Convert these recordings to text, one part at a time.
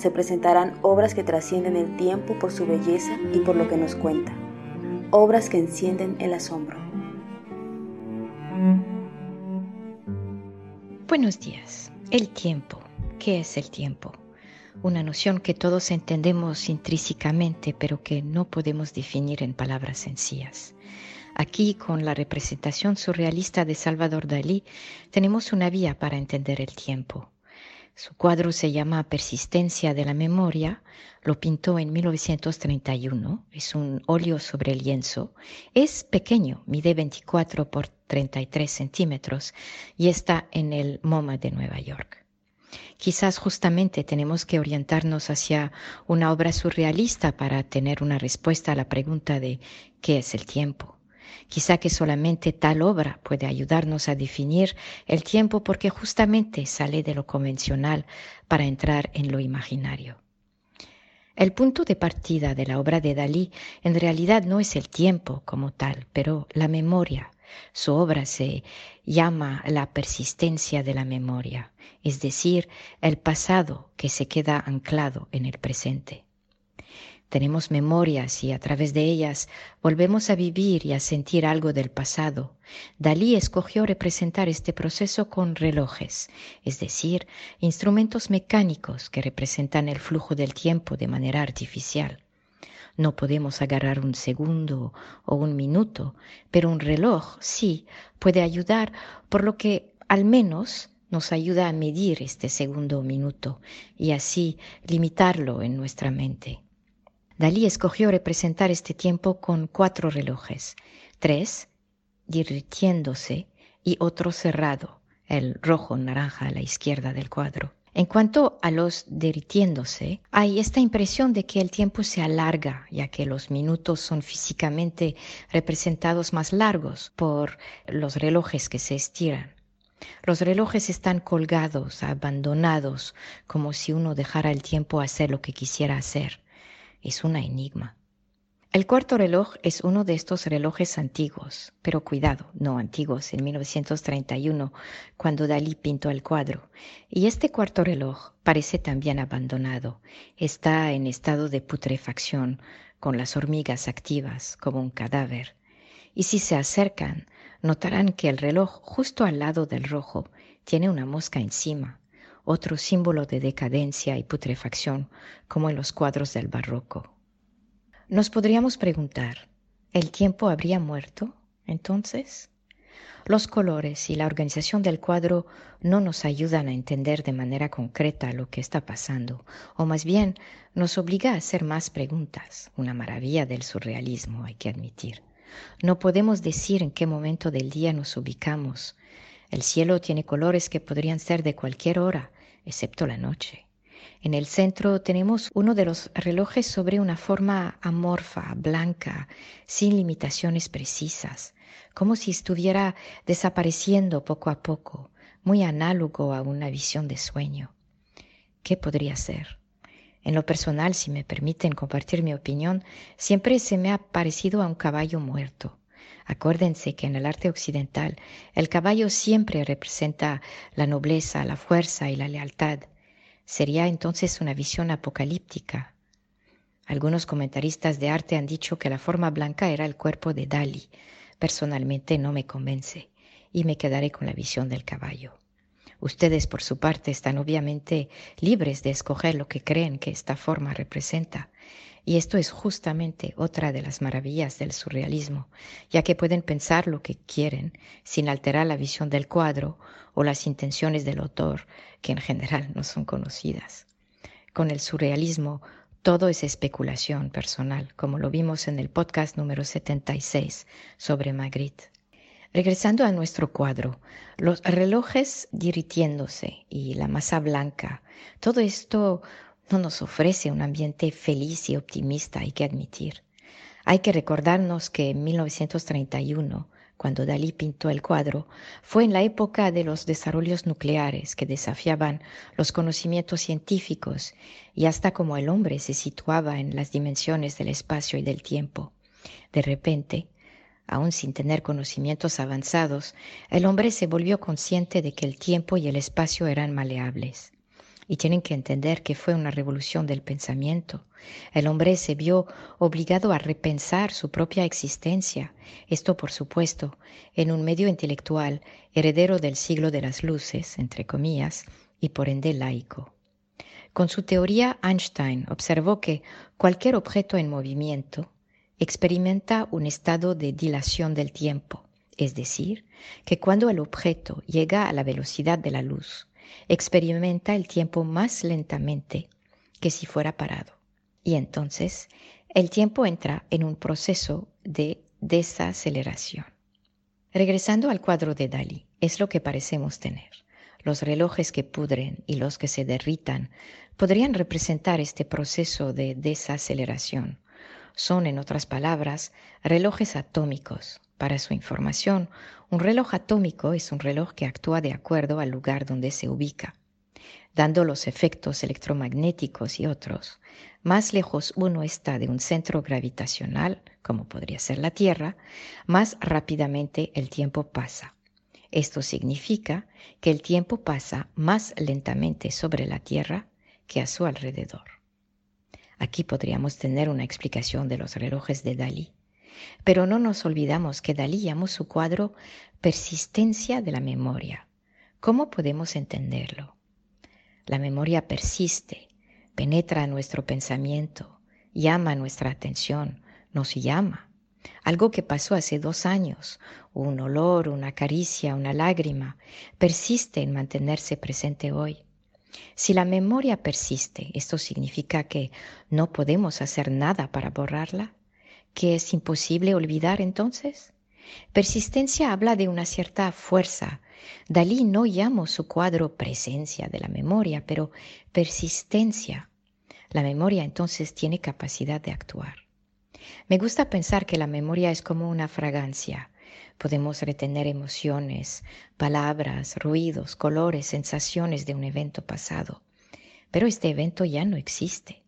Se presentarán obras que trascienden el tiempo por su belleza y por lo que nos cuenta. Obras que encienden el asombro. Buenos días. El tiempo. ¿Qué es el tiempo? Una noción que todos entendemos intrínsecamente, pero que no podemos definir en palabras sencillas. Aquí, con la representación surrealista de Salvador Dalí, tenemos una vía para entender el tiempo. Su cuadro se llama Persistencia de la Memoria, lo pintó en 1931, es un óleo sobre lienzo, es pequeño, mide 24 por 33 centímetros y está en el MoMA de Nueva York. Quizás justamente tenemos que orientarnos hacia una obra surrealista para tener una respuesta a la pregunta de ¿qué es el tiempo? Quizá que solamente tal obra puede ayudarnos a definir el tiempo porque justamente sale de lo convencional para entrar en lo imaginario. El punto de partida de la obra de Dalí en realidad no es el tiempo como tal, pero la memoria. Su obra se llama la persistencia de la memoria, es decir, el pasado que se queda anclado en el presente. Tenemos memorias y a través de ellas volvemos a vivir y a sentir algo del pasado. Dalí escogió representar este proceso con relojes, es decir, instrumentos mecánicos que representan el flujo del tiempo de manera artificial. No podemos agarrar un segundo o un minuto, pero un reloj sí puede ayudar, por lo que al menos nos ayuda a medir este segundo o minuto y así limitarlo en nuestra mente. Dalí escogió representar este tiempo con cuatro relojes, tres divirtiéndose y otro cerrado, el rojo naranja a la izquierda del cuadro. En cuanto a los derritiéndose, hay esta impresión de que el tiempo se alarga, ya que los minutos son físicamente representados más largos por los relojes que se estiran. Los relojes están colgados, abandonados, como si uno dejara el tiempo hacer lo que quisiera hacer es una enigma. El cuarto reloj es uno de estos relojes antiguos, pero cuidado, no antiguos, en 1931, cuando Dalí pintó el cuadro. Y este cuarto reloj parece también abandonado. Está en estado de putrefacción, con las hormigas activas, como un cadáver. Y si se acercan, notarán que el reloj justo al lado del rojo tiene una mosca encima otro símbolo de decadencia y putrefacción, como en los cuadros del barroco. Nos podríamos preguntar, ¿el tiempo habría muerto entonces? Los colores y la organización del cuadro no nos ayudan a entender de manera concreta lo que está pasando, o más bien nos obliga a hacer más preguntas, una maravilla del surrealismo, hay que admitir. No podemos decir en qué momento del día nos ubicamos. El cielo tiene colores que podrían ser de cualquier hora, excepto la noche. En el centro tenemos uno de los relojes sobre una forma amorfa, blanca, sin limitaciones precisas, como si estuviera desapareciendo poco a poco, muy análogo a una visión de sueño. ¿Qué podría ser? En lo personal, si me permiten compartir mi opinión, siempre se me ha parecido a un caballo muerto. Acuérdense que en el arte occidental el caballo siempre representa la nobleza, la fuerza y la lealtad. Sería entonces una visión apocalíptica. Algunos comentaristas de arte han dicho que la forma blanca era el cuerpo de Dali. Personalmente no me convence. y me quedaré con la visión del caballo. Ustedes, por su parte, están obviamente libres de escoger lo que creen que esta forma representa. Y esto es justamente otra de las maravillas del surrealismo, ya que pueden pensar lo que quieren sin alterar la visión del cuadro o las intenciones del autor, que en general no son conocidas. Con el surrealismo todo es especulación personal, como lo vimos en el podcast número 76 sobre Magritte. Regresando a nuestro cuadro, los relojes diritiéndose y la masa blanca, todo esto no nos ofrece un ambiente feliz y optimista, hay que admitir. Hay que recordarnos que en 1931, cuando Dalí pintó el cuadro, fue en la época de los desarrollos nucleares que desafiaban los conocimientos científicos y hasta como el hombre se situaba en las dimensiones del espacio y del tiempo. De repente, aún sin tener conocimientos avanzados, el hombre se volvió consciente de que el tiempo y el espacio eran maleables. Y tienen que entender que fue una revolución del pensamiento. El hombre se vio obligado a repensar su propia existencia, esto por supuesto, en un medio intelectual heredero del siglo de las luces, entre comillas, y por ende laico. Con su teoría, Einstein observó que cualquier objeto en movimiento, experimenta un estado de dilación del tiempo, es decir, que cuando el objeto llega a la velocidad de la luz, experimenta el tiempo más lentamente que si fuera parado. Y entonces el tiempo entra en un proceso de desaceleración. Regresando al cuadro de Dalí, es lo que parecemos tener. Los relojes que pudren y los que se derritan podrían representar este proceso de desaceleración son, en otras palabras, relojes atómicos. Para su información, un reloj atómico es un reloj que actúa de acuerdo al lugar donde se ubica, dando los efectos electromagnéticos y otros. Más lejos uno está de un centro gravitacional, como podría ser la Tierra, más rápidamente el tiempo pasa. Esto significa que el tiempo pasa más lentamente sobre la Tierra que a su alrededor. Aquí podríamos tener una explicación de los relojes de Dalí. Pero no nos olvidamos que Dalí llamó su cuadro persistencia de la memoria. ¿Cómo podemos entenderlo? La memoria persiste, penetra nuestro pensamiento, llama nuestra atención, nos llama. Algo que pasó hace dos años, un olor, una caricia, una lágrima, persiste en mantenerse presente hoy. Si la memoria persiste, esto significa que no podemos hacer nada para borrarla, que es imposible olvidar entonces. Persistencia habla de una cierta fuerza. Dalí no llamó su cuadro presencia de la memoria, pero persistencia. La memoria entonces tiene capacidad de actuar. Me gusta pensar que la memoria es como una fragancia. Podemos retener emociones, palabras, ruidos, colores, sensaciones de un evento pasado. Pero este evento ya no existe.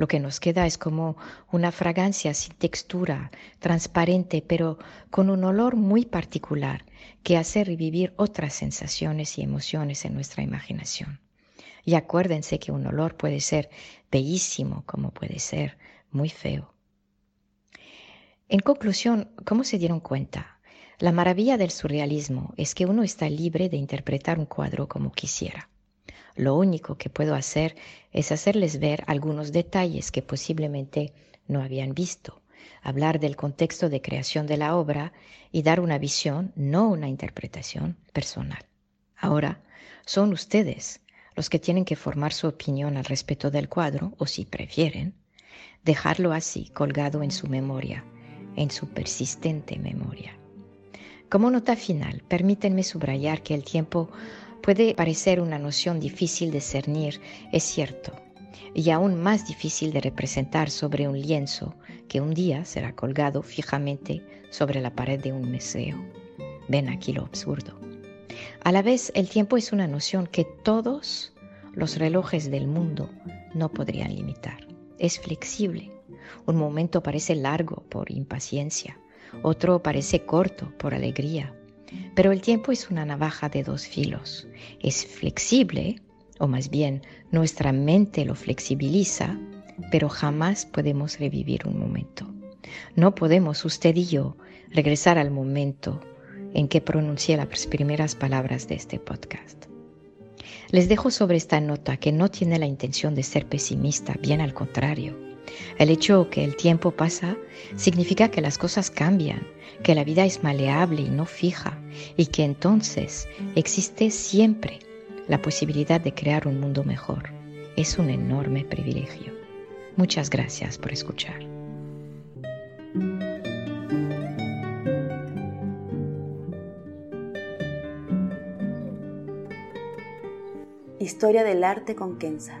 Lo que nos queda es como una fragancia sin textura, transparente, pero con un olor muy particular que hace revivir otras sensaciones y emociones en nuestra imaginación. Y acuérdense que un olor puede ser bellísimo como puede ser muy feo. En conclusión, ¿cómo se dieron cuenta? La maravilla del surrealismo es que uno está libre de interpretar un cuadro como quisiera. Lo único que puedo hacer es hacerles ver algunos detalles que posiblemente no habían visto, hablar del contexto de creación de la obra y dar una visión, no una interpretación personal. Ahora, son ustedes los que tienen que formar su opinión al respecto del cuadro, o si prefieren, dejarlo así colgado en su memoria, en su persistente memoria. Como nota final, permítanme subrayar que el tiempo puede parecer una noción difícil de cernir, es cierto, y aún más difícil de representar sobre un lienzo que un día será colgado fijamente sobre la pared de un museo. Ven aquí lo absurdo. A la vez, el tiempo es una noción que todos los relojes del mundo no podrían limitar. Es flexible. Un momento parece largo por impaciencia, otro parece corto por alegría. Pero el tiempo es una navaja de dos filos. Es flexible, o más bien nuestra mente lo flexibiliza, pero jamás podemos revivir un momento. No podemos, usted y yo, regresar al momento en que pronuncié las primeras palabras de este podcast. Les dejo sobre esta nota que no tiene la intención de ser pesimista, bien al contrario. El hecho que el tiempo pasa significa que las cosas cambian, que la vida es maleable y no fija, y que entonces existe siempre la posibilidad de crear un mundo mejor. Es un enorme privilegio. Muchas gracias por escuchar. Historia del arte con Kenza.